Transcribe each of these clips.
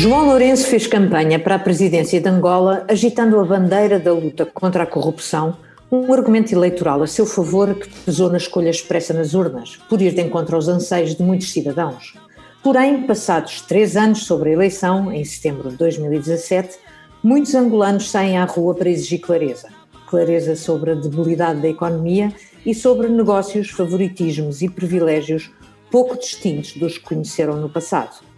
João Lourenço fez campanha para a presidência de Angola agitando a bandeira da luta contra a corrupção, um argumento eleitoral a seu favor que pesou na escolha expressa nas urnas, por ir de encontro aos anseios de muitos cidadãos. Porém, passados três anos sobre a eleição, em setembro de 2017, muitos angolanos saem à rua para exigir clareza. Clareza sobre a debilidade da economia e sobre negócios, favoritismos e privilégios pouco distintos dos que conheceram no passado.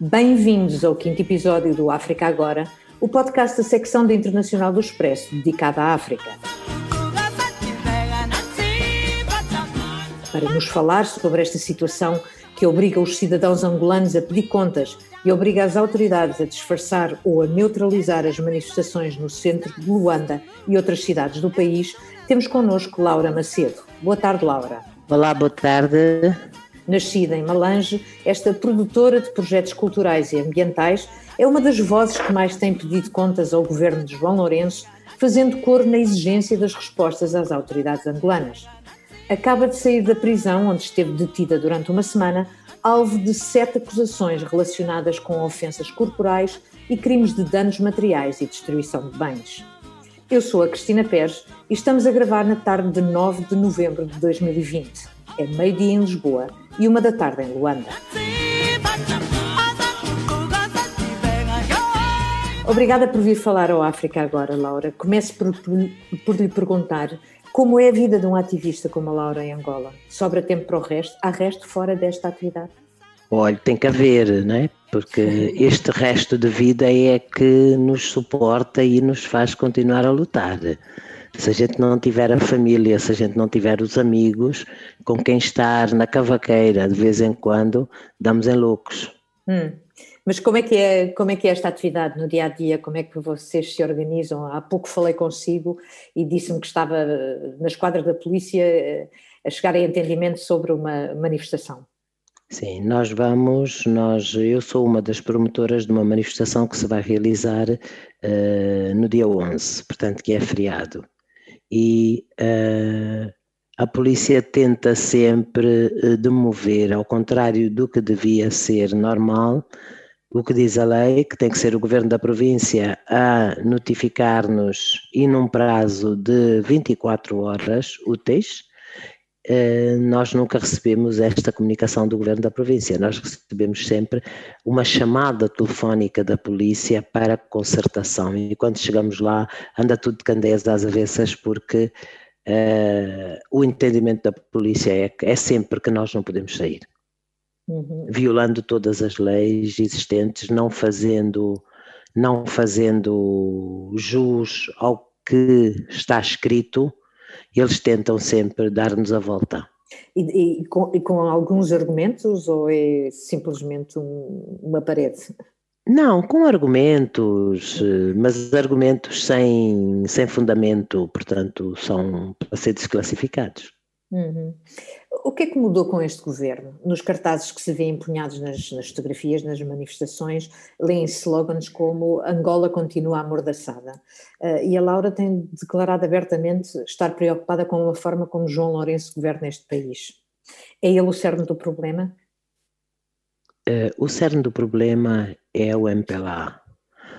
Bem-vindos ao quinto episódio do África Agora, o podcast da secção da Internacional do Expresso dedicada à África. Para nos falar sobre esta situação que obriga os cidadãos angolanos a pedir contas e obriga as autoridades a disfarçar ou a neutralizar as manifestações no centro de Luanda e outras cidades do país, temos connosco Laura Macedo. Boa tarde, Laura. Olá, boa tarde. Nascida em Malange, esta produtora de projetos culturais e ambientais é uma das vozes que mais tem pedido contas ao governo de João Lourenço, fazendo cor na exigência das respostas às autoridades angolanas. Acaba de sair da prisão, onde esteve detida durante uma semana, alvo de sete acusações relacionadas com ofensas corporais e crimes de danos materiais e destruição de bens. Eu sou a Cristina Pérez e estamos a gravar na tarde de 9 de novembro de 2020. É meio-dia em Lisboa e uma da tarde em Luanda. Obrigada por vir falar ao África agora, Laura. Começo por, por, por, lhe perguntar como é a vida de um ativista como a Laura em Angola. Sobra tempo para o resto? Há resto fora desta atividade? Olha, tem que haver, não é? Porque este resto de vida é que nos suporta e nos faz continuar a lutar. Se a gente não tiver a família, se a gente não tiver os amigos com quem estar na cavaqueira de vez em quando, damos em loucos. Hum. Mas como é, que é, como é que é esta atividade no dia a dia? Como é que vocês se organizam? Há pouco falei consigo e disse-me que estava na esquadra da polícia eh, a chegar a entendimento sobre uma manifestação. Sim, nós vamos, nós, eu sou uma das promotoras de uma manifestação que se vai realizar uh, no dia 11, portanto que é feriado e uh, a polícia tenta sempre uh, demover, ao contrário do que devia ser normal, o que diz a lei, que tem que ser o governo da província a notificar-nos e num prazo de 24 horas úteis, eh, nós nunca recebemos esta comunicação do governo da província, nós recebemos sempre uma chamada telefónica da polícia para concertação. E quando chegamos lá anda tudo de candeias às avessas porque uh, o entendimento da polícia é, é sempre que nós não podemos sair, uhum. violando todas as leis existentes, não fazendo, não fazendo jus ao que está escrito eles tentam sempre dar-nos a volta. E, e, com, e, com, alguns argumentos ou é simplesmente um, uma parede? Não, com argumentos, mas argumentos sem, sem fundamento, portanto, são para ser desclassificados. Uhum. O que é que mudou com este governo? Nos cartazes que se vêem empunhados nas, nas fotografias, nas manifestações, leem-se slogans como Angola continua amordaçada. Uh, e a Laura tem declarado abertamente estar preocupada com a forma como João Lourenço governa este país. É ele o cerne do problema? Uh, o cerne do problema é o MPLA.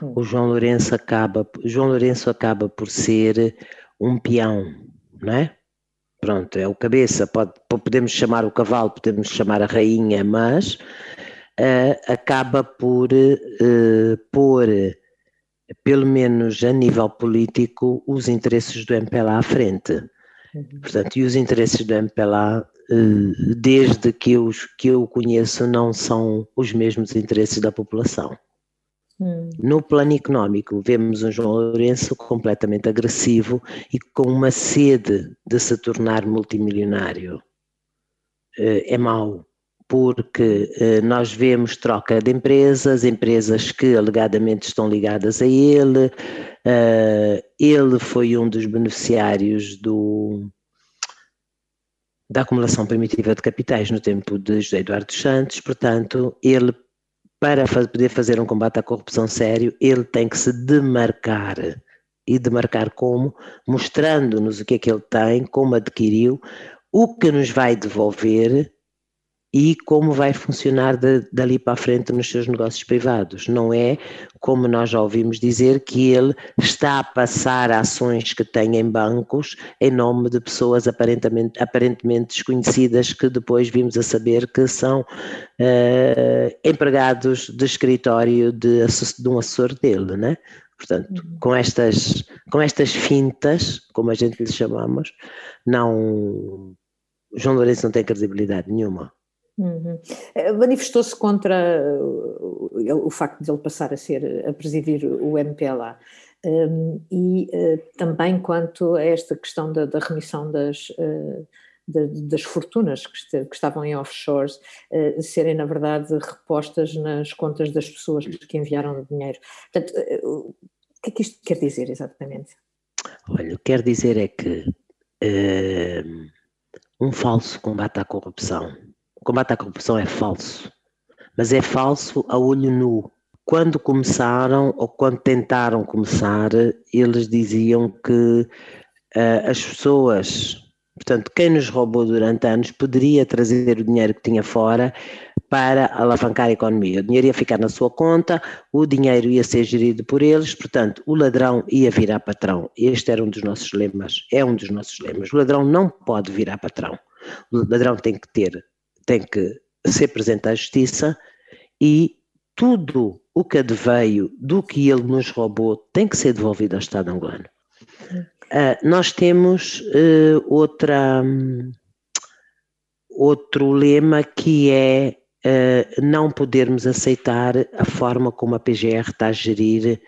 Hum. O João Lourenço acaba, João Lourenço acaba por ser um peão, não é? Pronto, é o cabeça, pode, podemos chamar o cavalo, podemos chamar a rainha, mas uh, acaba por uh, pôr, pelo menos a nível político, os interesses do MPLA à frente. Uhum. Portanto, e os interesses do MPLA, uh, desde que eu, que eu conheço, não são os mesmos interesses da população. Hum. No plano económico, vemos um João Lourenço completamente agressivo e com uma sede de se tornar multimilionário. Eh, é mau, porque eh, nós vemos troca de empresas, empresas que alegadamente estão ligadas a ele. Eh, ele foi um dos beneficiários do, da acumulação primitiva de capitais no tempo de José Eduardo Santos, portanto, ele para poder fazer um combate à corrupção sério, ele tem que se demarcar. E demarcar como? Mostrando-nos o que é que ele tem, como adquiriu, o que nos vai devolver e como vai funcionar de, dali para a frente nos seus negócios privados. Não é, como nós já ouvimos dizer, que ele está a passar ações que tem em bancos em nome de pessoas aparentemente, aparentemente desconhecidas que depois vimos a saber que são uh, empregados de escritório de, de um assessor dele, né? Portanto, uhum. com estas, com estas fintas, como a gente lhe chamamos, não, João Lourenço não tem credibilidade nenhuma. Uhum. Eh, manifestou-se contra o, o, facto de ele passar a ser a presidir o MPLA um, e uh, também quanto a esta questão da, da remissão das, uh, das fortunas que, este, que, estavam em offshores uh, serem na verdade repostas nas contas das pessoas que enviaram o dinheiro. Portanto, o que é que isto quer dizer exatamente? Olha, quer dizer é que um falso combate à corrupção o combate à corrupção é falso, mas é falso a olho nu. Quando começaram ou quando tentaram começar, eles diziam que uh, as pessoas, portanto, quem nos roubou durante anos poderia trazer o dinheiro que tinha fora para alavancar a economia. O dinheiro ia ficar na sua conta, o dinheiro ia ser gerido por eles, portanto, o ladrão ia virar patrão. Este era um dos nossos lemas, é um dos nossos lemas. O ladrão não pode virar patrão. O ladrão tem que ter tem que ser presente à justiça e tudo o que adveio do que ele nos roubou tem que ser devolvido ao Estado angolano. Uh, nós temos uh, outra, um, outro lema que é uh, não podermos aceitar a forma como a PGR está a gerir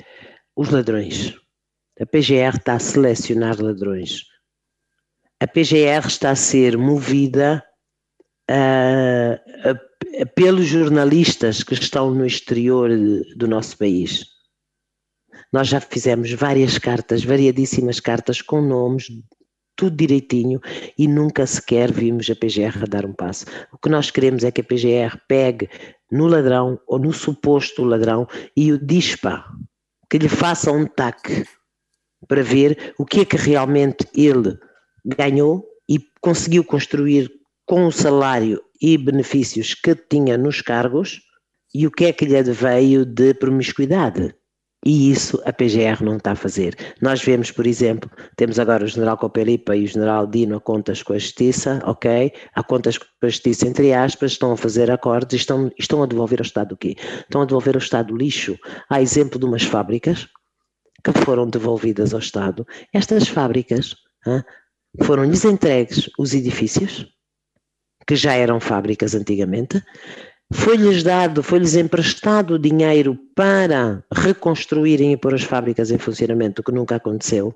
os ladrões. A PGR está a selecionar ladrões. A PGR está a ser movida pelos jornalistas que estão no exterior do nosso país. Nós já fizemos várias cartas, variadíssimas cartas com nomes, tudo direitinho e nunca sequer vimos a PGR dar um passo. O que nós queremos é que a PGR pegue no ladrão ou no suposto ladrão e o dispa, que lhe faça um taque para ver o que é que realmente ele ganhou e conseguiu construir com o salário e benefícios que tinha nos cargos e o que é que lhe veio de promiscuidade. E isso a PGR não está a fazer. Nós vemos, por exemplo, temos agora o general Copelipa e o general Dino a contas com a justiça, ok? A contas com a justiça, entre aspas, estão a fazer acordos e estão, estão a devolver ao Estado o quê? Estão a devolver ao Estado lixo. Há exemplo de umas fábricas que foram devolvidas ao Estado. Estas fábricas foram-lhes entregues os edifícios, que já eram fábricas antigamente, foi-lhes dado, foi-lhes emprestado dinheiro para reconstruírem e pôr as fábricas em funcionamento, o que nunca aconteceu.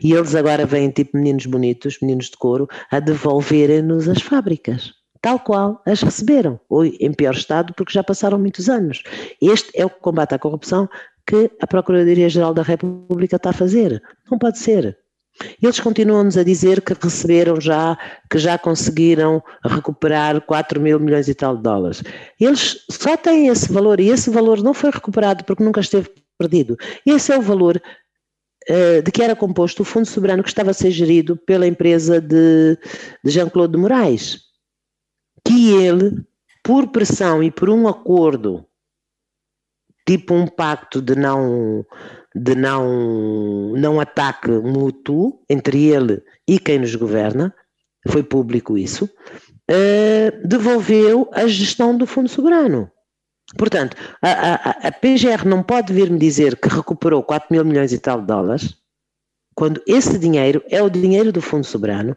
E eles agora vêm tipo meninos bonitos, meninos de couro, a devolverem-nos as fábricas, tal qual as receberam, ou em pior estado, porque já passaram muitos anos. Este é o combate à corrupção que a Procuradoria-Geral da República está a fazer. Não pode ser. Eles continuam-nos a dizer que receberam já, que já conseguiram recuperar 4 mil milhões e tal de dólares. Eles só têm esse valor e esse valor não foi recuperado porque nunca esteve perdido. Esse é o valor uh, de que era composto o Fundo Soberano que estava a ser gerido pela empresa de, de Jean-Claude de Moraes. Que ele, por pressão e por um acordo, tipo um pacto de não de não, não ataque mútuo entre ele e quem nos governa, foi público isso, uh, devolveu a gestão do Fundo Soberano. Portanto, a, a, a PGR não pode vir-me dizer que recuperou 4 mil milhões e tal de dólares, quando esse dinheiro é o dinheiro do Fundo Soberano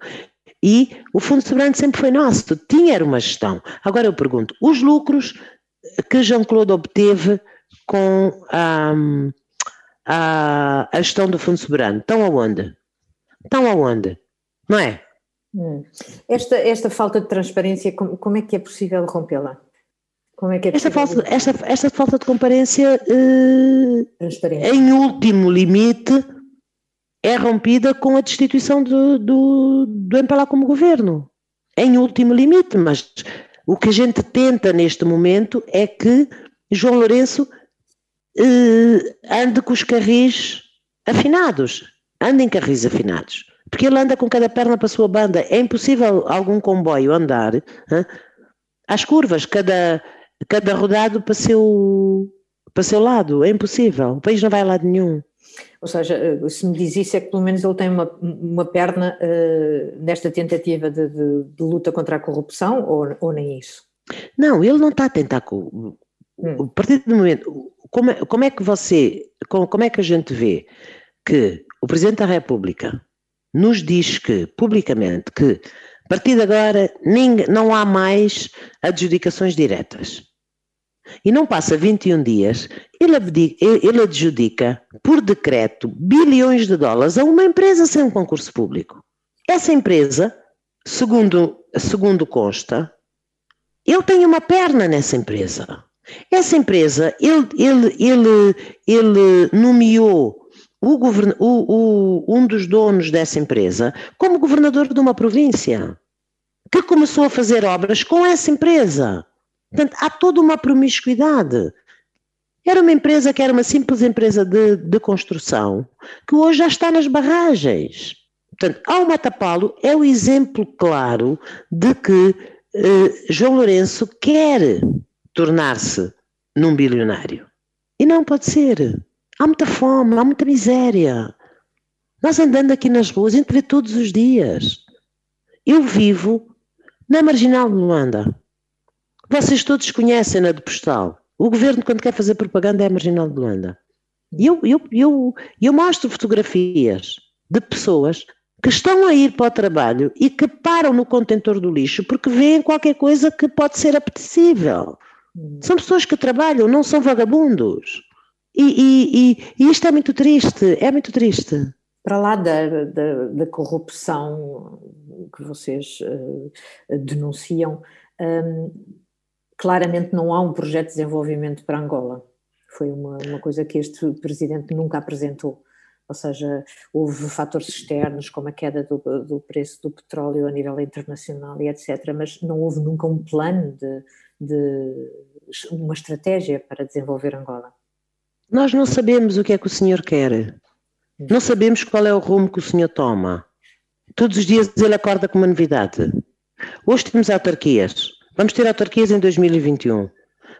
e o Fundo Soberano sempre foi nosso, tinha uma gestão. Agora eu pergunto, os lucros que Jean-Claude obteve com a. Um, a, a gestão do Fundo Soberano. Estão aonde? Estão aonde? Não é? Hum. Esta, esta falta de transparência, como, como é que é possível rompê-la? Como é que é esta, falta, esta, esta falta de comparência, eh, em último limite, é rompida com a destituição do, do, do MPLA como governo. Em último limite, mas o que a gente tenta neste momento é que João Lourenço ande com os carris afinados, ande em carris afinados, porque ele anda com cada perna para a sua banda, é impossível algum comboio andar às curvas, cada, cada rodado para seu, para seu lado, é impossível, o país não vai a lado nenhum. Ou seja, eh, se me diz isso é que pelo menos ele tem uma, uma perna uh, nesta tentativa de, de, de, luta contra a corrupção ou, ou nem isso? Não, ele não está a tentar. Hum. A partir do momento. Como é, como é que você. Como, como é que a gente vê que o Presidente da República nos diz que, publicamente, que a partir de agora não há mais adjudicações diretas. E não passa 21 dias, ele, abdica, ele adjudica por decreto bilhões de dólares a uma empresa sem um concurso público. Essa empresa, segundo, segundo consta, ele tem uma perna nessa empresa. Essa empresa, ele, ele, ele, ele nomeou o, govern, o, o, um dos donos dessa empresa como governador de uma província, que começou a fazer obras com essa empresa. Portanto, há toda uma promiscuidade. Era uma empresa que era uma simples empresa de, de construção, que hoje já está nas barragens. Portanto, ao Matapalo é o exemplo claro de que eh, João Lourenço quer tornar-se num bilionário. E não pode ser. Há muita fome, há muita miséria. Nós andando aqui nas ruas, a gente vê todos os dias. Eu vivo na Marginal de Luanda. Vocês todos conhecem na de Postal. O governo, quando quer fazer propaganda, é a Marginal de Luanda. E eu, eu, eu, eu mostro fotografias de pessoas que estão a ir para o trabalho e que param no contentor do lixo porque veem qualquer coisa que pode ser apetecível. São pessoas que trabalham, não são vagabundos. E, e, e, e isto é muito triste, é muito triste. Para lá da, da, da corrupção que vocês uh, denunciam, um, claramente não há um projeto de desenvolvimento para Angola. Foi uma, uma coisa que este presidente nunca apresentou. Ou seja, houve fatores externos, como a queda do, do preço do petróleo a nível internacional e etc., mas não houve nunca um plano de, de uma estratégia para desenvolver Angola. Nós não sabemos o que é que o senhor quer. Não sabemos qual é o rumo que o senhor toma. Todos os dias ele acorda com uma novidade. Hoje temos autarquias. Vamos ter autarquias em 2021.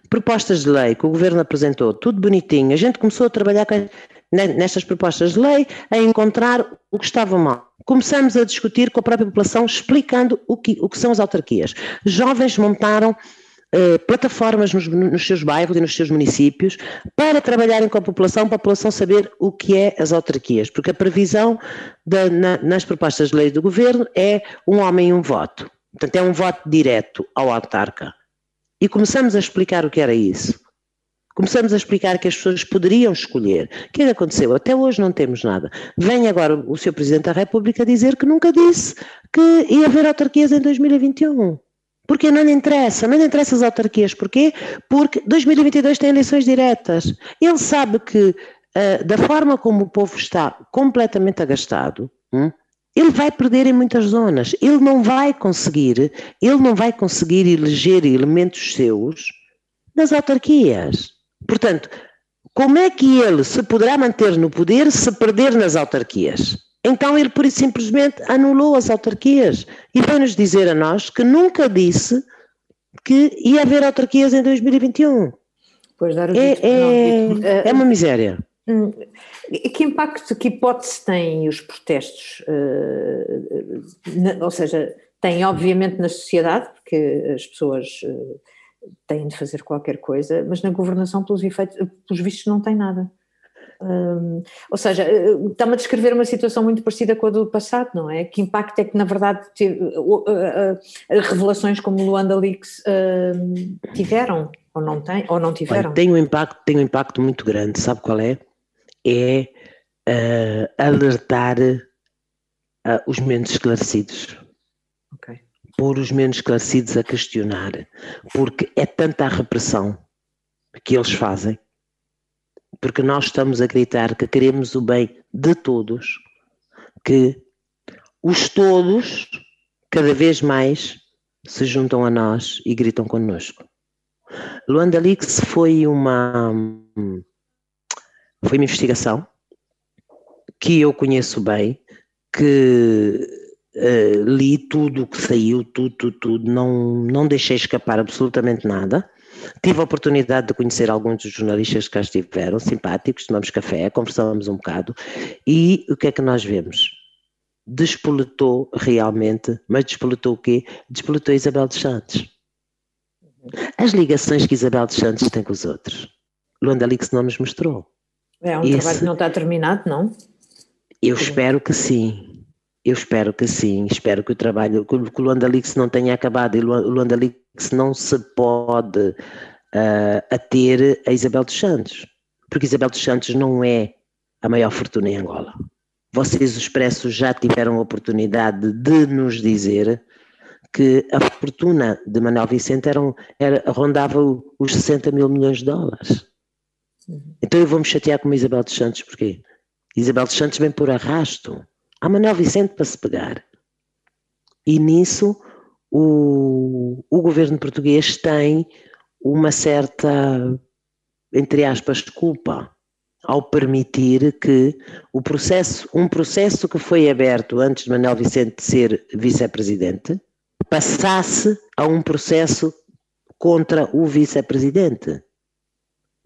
Propostas de lei que o governo apresentou, tudo bonitinho. A gente começou a trabalhar nestas propostas de lei a encontrar o que estava mal. Começamos a discutir com a própria população, explicando o que, o que são as autarquias. Jovens montaram eh, plataformas nos, nos, seus bairros e nos seus municípios para trabalharem com a população, para a população saber o que é as autarquias, porque a previsão na, nas propostas de lei do governo é um homem e um voto. Portanto, é um voto direto ao autarca. E começamos a explicar o que era isso. Começamos a explicar que as pessoas poderiam escolher. O que é que aconteceu? Até hoje não temos nada. Vem agora o Sr. Presidente da República dizer que nunca disse que ia haver autarquias em 2021. Porque não lhe interessa, não lhe interessa as autarquias. Porquê? Porque 2022 tem eleições diretas. Ele sabe que, uh, da forma como o povo está completamente agastado, hum, ele vai perder em muitas zonas. Ele não vai conseguir, ele não vai conseguir eleger elementos seus nas autarquias. Portanto, como é que ele se poderá manter no poder se perder nas autarquias? Então ele, por isso, simplesmente anulou as autarquias e veio-nos dizer a nós que nunca disse que ia haver autarquias em 2021. Pois dar o é, é, é uma miséria. Hum, que impacto, que hipótese têm os protestos? Uh, ou seja, têm obviamente na sociedade, porque as pessoas uh, têm de fazer qualquer coisa, mas na governação, pelos, efeitos, pelos vistos, não tem nada. Ou seja, eh, está-me a descrever uma situação muito parecida com a do passado, não é? Que impacto é que, na verdade, teve, uh, uh, uh, revelações como Luanda Leaks tiveram, ou não, tem, ou não tiveram? Olha, tem, um impacto, tem um impacto muito grande, sabe qual é? É eh, alertar eh, os menos esclarecidos. Ok. Pôr os menos esclarecidos a questionar, porque é tanta a repressão que eles fazem porque nós estamos a acreditar que queremos o bem de todos, que os todos, cada vez mais, se juntam a nós e gritam connosco. Luanda Leaks foi uma, foi uma investigação que eu conheço bem, que uh, li tudo o que saiu, tudo, tudo, tudo, não, não deixei escapar absolutamente nada. Tive a oportunidade de conhecer alguns dos jornalistas que cá estiveram, simpáticos, tomamos café, conversávamos um bocado, e o que é que nós vemos? Despoletou realmente, mas despoletou o quê? Despoletou Isabel dos Santos. As ligações que Isabel dos Santos tem com os outros. Luanda Lix não nos mostrou. É um Esse, trabalho que não está terminado, não? Eu espero que sim. Eu espero que sim. Espero que o trabalho, que o Luanda Lix não tenha acabado e o Luanda Lix não se pode uh, ater a Isabel dos Santos. Porque Isabel dos Santos não é a maior fortuna em Angola. Vocês, os Expresso, já tiveram a oportunidade de nos dizer que a fortuna de Manuel Vicente era, era, rondava os 60 mil milhões de dólares. Uhum. Então eu vou me chatear com a Isabel dos Santos, porquê? Isabel dos Santos vem por arrasto. Há Manuel Vicente para se pegar. E nisso o, o governo português tem uma certa, entre aspas, culpa ao permitir que o processo, um processo que foi aberto antes de Manuel Vicente ser vice-presidente, passasse a um processo contra o vice-presidente.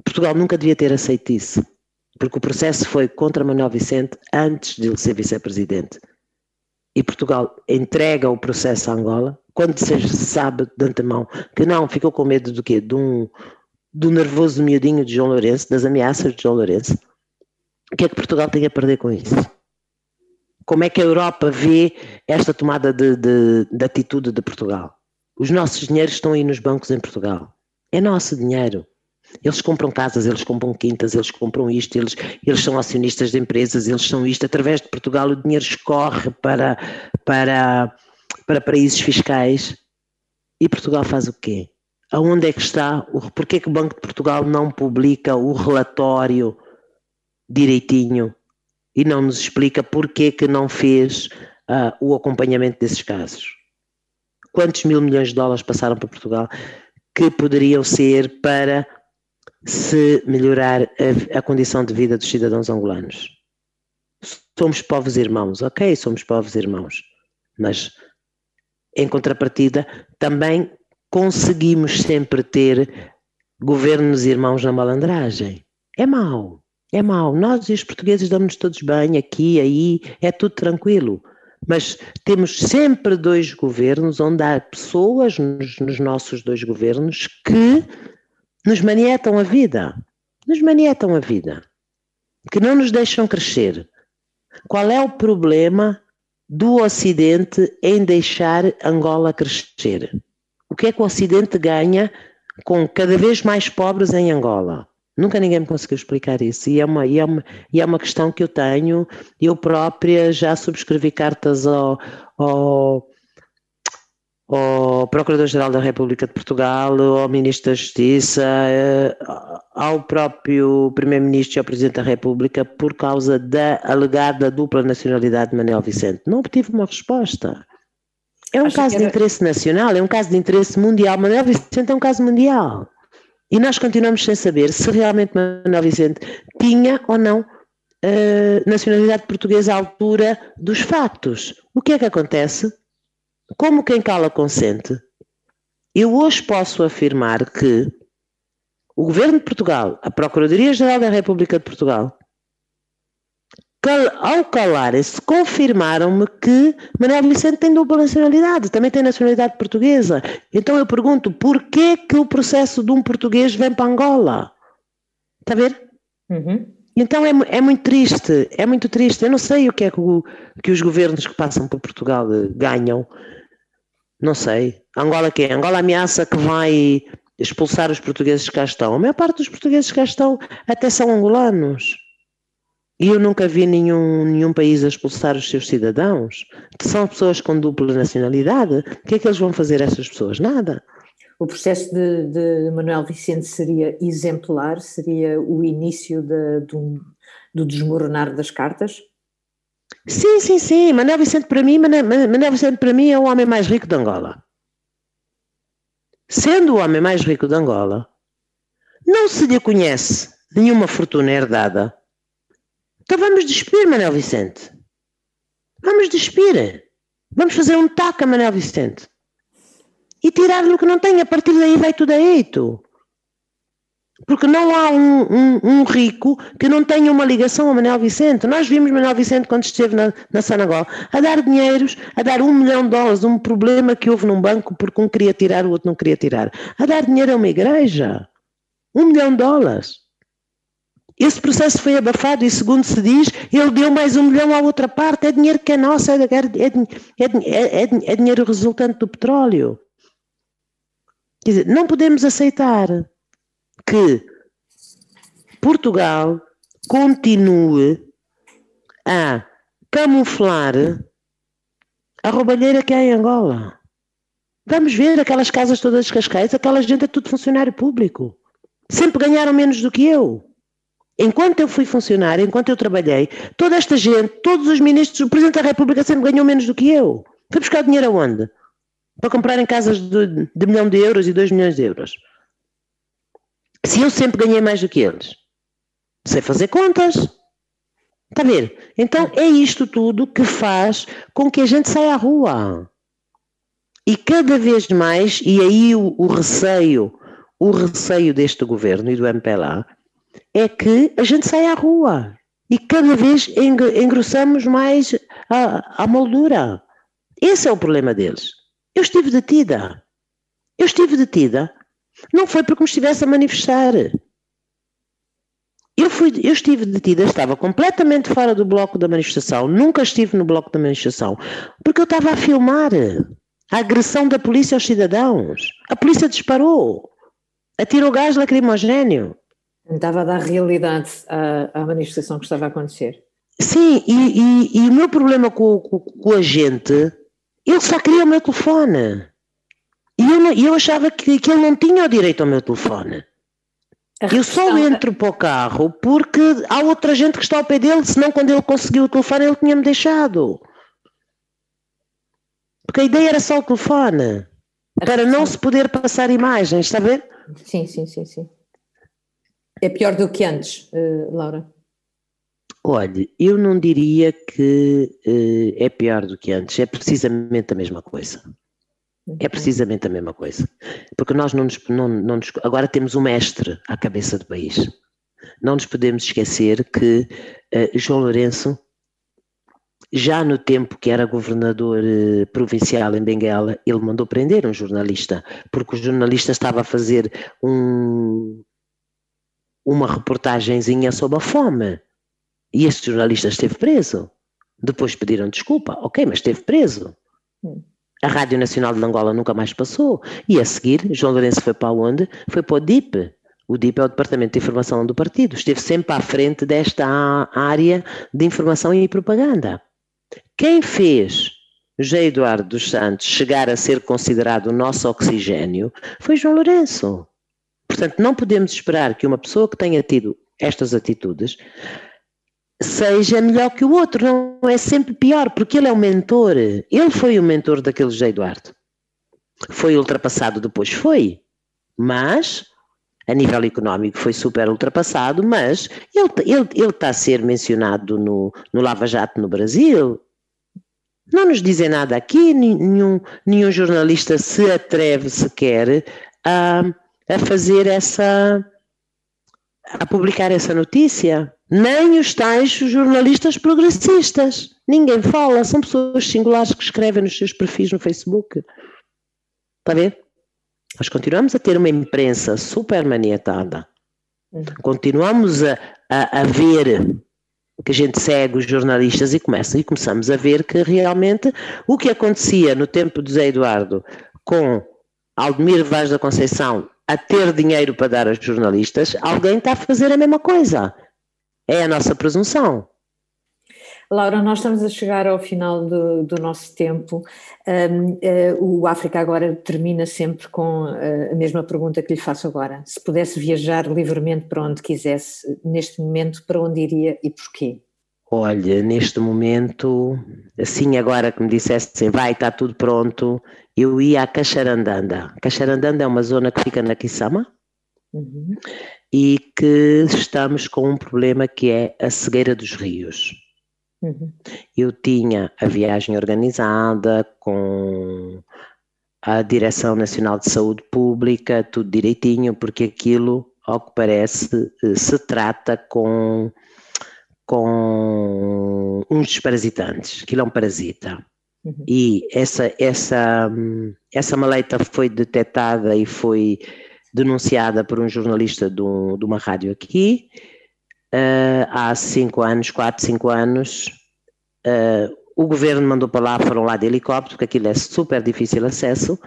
Portugal nunca devia ter aceito isso, porque o processo foi contra Manuel Vicente antes de ele ser vice-presidente. E Portugal entrega o processo a Angola, quando se sabe de antemão que não, ficou com medo do quê? De um, do nervoso miudinho de João Lourenço, das ameaças de João Lourenço. O que é que Portugal tem a perder com isso? Como é que a Europa vê esta tomada de, de, de atitude de Portugal? Os nossos dinheiros estão aí nos bancos em Portugal. É nosso dinheiro. Eles compram casas, eles compram quintas, eles compram isto, eles, eles são acionistas de empresas, eles são isto. Através de Portugal o dinheiro escorre para, para, para paraísos fiscais. E Portugal faz o quê? Aonde é que está? Porquê que o Banco de Portugal não publica o relatório direitinho e não nos explica porquê que não fez uh, o acompanhamento desses casos? Quantos mil milhões de dólares passaram para Portugal que poderiam ser para se melhorar a, a condição de vida dos cidadãos angolanos. Somos povos irmãos, ok, somos povos irmãos, mas em contrapartida também conseguimos sempre ter governos irmãos na malandragem. É mau, é mau. Nós e os portugueses damos-nos todos bem aqui, aí, é tudo tranquilo. Mas temos sempre dois governos onde há pessoas nos, nos nossos dois governos que nos manietam a vida, nos manietam a vida, que não nos deixam crescer. Qual é o problema do Ocidente em deixar Angola crescer? O que é que o Ocidente ganha com cada vez mais pobres em Angola? Nunca ninguém me conseguiu explicar isso e é uma, e é uma, e é uma questão que eu tenho. Eu própria já subscrevi cartas ao, ao ao Procurador-Geral da República de Portugal, ao Ministro da Justiça, eh, ao próprio Primeiro-Ministro e ao Presidente da República por causa da alegada dupla nacionalidade de Manuel Vicente. Não obtive uma resposta. É um Acho caso era... de interesse nacional, é um caso de interesse mundial. Manuel Vicente é um caso mundial. E nós continuamos sem saber se realmente Manuel Vicente tinha ou não uh, nacionalidade portuguesa à altura dos fatos. O que é que acontece? Como quem cala consente, eu hoje posso afirmar que o Governo de Portugal, a Procuradoria-Geral da República de Portugal, ao calarem-se, confirmaram-me que Manuel Vicente tem dupla nacionalidade, também tem nacionalidade portuguesa. Então eu pergunto, porquê que o processo de um português vem para Angola? Está a ver? Uhum. Então é, é, muito triste, é muito triste. Eu não sei o que é que, o, que os governos que passam por Portugal ganham não sei. Angola quê? Angola ameaça que vai expulsar os portugueses que cá estão. A maior parte dos portugueses que cá estão até são angolanos. E eu nunca vi nenhum, nenhum país a expulsar os seus cidadãos. São pessoas com dupla nacionalidade. O que é que eles vão fazer a essas pessoas? Nada. O processo de, de Manuel Vicente seria exemplar? Seria o início de, de um, do desmoronar das cartas? Sim, sim, sim. Manuel Vicente para mim, Manuel, Vicente para mim é o homem mais rico de Angola. Sendo o homem mais rico de Angola, não se lhe conhece nenhuma fortuna herdada. Então vamos despir Manuel Vicente. Vamos despir. Vamos fazer um taco a Manuel Vicente. E tirar-lhe o que não tem, a partir daí vai tudo a eito. Porque não há um, um, um, rico que não tenha uma ligação a Manuel Vicente. Nós vimos Manuel Vicente quando esteve na, na Sanagol a dar dinheiros, a dar um milhão de dólares, um problema que houve num banco porque um queria tirar, o outro não queria tirar. A dar dinheiro a uma igreja. Um milhão de dólares. Esse processo foi abafado e, segundo se diz, ele deu mais um milhão à outra parte. É dinheiro que é nosso, é, é, é, é dinheiro resultante do petróleo. Quer dizer, não podemos aceitar que Portugal continue a camuflar a roubalheira que há em Angola. Vamos ver aquelas casas todas de Cascais, aquela gente é tudo funcionário público. Sempre ganharam menos do que eu. Enquanto eu fui funcionário, enquanto eu trabalhei, toda esta gente, todos os ministros, o Presidente da República sempre ganhou menos do que eu. Foi buscar dinheiro aonde? Para comprarem casas de, de milhão de euros e dois milhões de euros. Se eu sempre ganhei mais do que eles, sei fazer contas. Está a ver? Então é isto tudo que faz com que a gente saia à rua. E cada vez mais, e aí o, o receio, o receio deste governo e do MPLA, é que a gente sai à rua e cada vez engrossamos mais a, a moldura. Esse é o problema deles. Eu estive detida. Eu estive detida não foi porque me estivesse a manifestar. Eu, fui, eu estive detida, estava completamente fora do bloco da manifestação, nunca estive no bloco da manifestação, porque eu estava a filmar a agressão da polícia aos cidadãos. A polícia disparou, atirou gás lacrimogéneo. Estava a dar realidade à, à manifestação que estava a acontecer. Sim, e, e, e o meu problema com, com, com a gente, ele só queria o meu telefone. E eu, eu achava que, que ele não tinha o direito ao meu telefone. Eu só entro para o carro porque há outra gente que está ao pé dele, senão quando ele conseguiu o telefone ele tinha-me deixado. Porque a ideia era só o telefone, para não se poder passar imagens, está a ver? Sim, sim, sim, sim. É pior do que antes, uh, Laura? Olha, eu não diria que uh, é pior do que antes, é precisamente a mesma coisa. É precisamente a mesma coisa. Porque nós não nos, não, não nos, Agora temos um mestre à cabeça do país. Não nos podemos esquecer que uh, João Lourenço, já no tempo que era governador uh, provincial em Benguela, ele mandou prender um jornalista, porque o jornalista estava a fazer um, uma reportagenzinha sobre a fome. E esse jornalista esteve preso. Depois pediram desculpa, ok, mas esteve preso. Hum. A Rádio Nacional de Angola nunca mais passou. E a seguir, João Lourenço foi para onde? Foi para o DIP. O DIP é o Departamento de Informação do partido. Esteve sempre à frente desta área de informação e propaganda. Quem fez José Eduardo dos Santos chegar a ser considerado o nosso oxigênio foi João Lourenço. Portanto, não podemos esperar que uma pessoa que tenha tido estas atitudes seja melhor que o outro, não é sempre pior, porque ele é o mentor. Ele foi o mentor daquele José Eduardo. Foi ultrapassado depois, foi, mas a nível económico foi super ultrapassado, mas ele, ele, ele está a ser mencionado no, no Lava Jato no Brasil. Não nos dizem nada aqui, nenhum, nenhum jornalista se atreve sequer a, a fazer essa, a publicar essa notícia nem os tais jornalistas progressistas. Ninguém fala, são pessoas singulares que escrevem nos seus perfis no Facebook. Está a ver? Nós continuamos a ter uma imprensa super maniatada. Uhum. Continuamos a, a, a, ver que a gente segue os jornalistas e começa e começamos a ver que realmente o que acontecia no tempo de Zé Eduardo com Aldemir Vaz da Conceição a ter dinheiro para dar aos jornalistas, alguém está a fazer a mesma coisa. É a nossa presunção. Laura, nós estamos a chegar ao final do, do nosso tempo. Um, uh, eh, o África Agora termina sempre com uh, a mesma pergunta que lhe faço agora. Se pudesse viajar livremente para onde quisesse, neste momento, para onde iria e porquê? Olha, neste momento, assim agora que me dissessem, vai, está tudo pronto, eu ia a Caxarandanda. Caxarandanda é uma zona que fica na Kisama. Uhum e que estamos com um problema que é a cegueira dos rios. Uhum. Eu tinha a viagem organizada com a Direção Nacional de Saúde Pública, tudo direitinho, porque aquilo, ao que parece, eh, se trata com, com uns desparasitantes, aquilo é um parasita. Uhum. E essa, essa, essa maleta foi detectada e foi denunciada por um jornalista de, um, de uma rádio aqui, uh, há cinco anos, quatro, cinco anos, uh, o governo mandou para lá, foram lá de helicóptero, porque aquilo é super difícil acesso,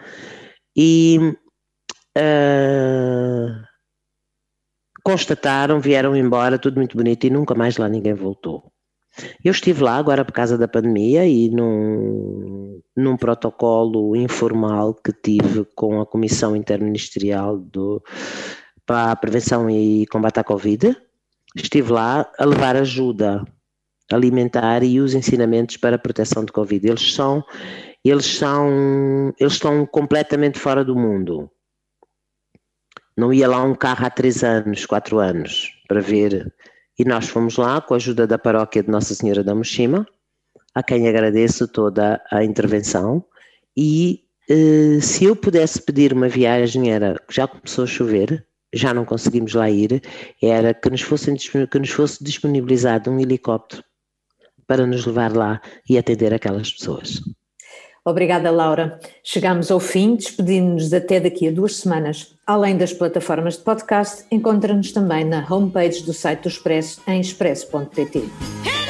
e uh, constataram, vieram embora, tudo muito bonito, e nunca mais lá ninguém voltou. Eu estive lá agora por causa da pandemia e num, num protocolo informal que tive com a Comissão Interministerial do, para a Prevenção e Combate à Covid, estive lá a levar ajuda alimentar e os ensinamentos para a proteção de Covid. Eles são, eles são, eles estão completamente fora do mundo. Não ia lá um carro há três anos, quatro anos, para ver. E nós fomos lá com a ajuda da paróquia de Nossa Senhora da Moshima, a quem agradeço toda a intervenção. E eh, se eu pudesse pedir uma viagem, era já começou a chover, já não conseguimos lá ir, era que nos, fosse, que nos fosse disponibilizado um helicóptero para nos levar lá e atender aquelas pessoas. Obrigada, Laura. Chegamos ao fim, despedindo-nos até daqui a duas semanas. Além das plataformas de podcast, encontra-nos também na homepage do site do Expresso em expresso.pt.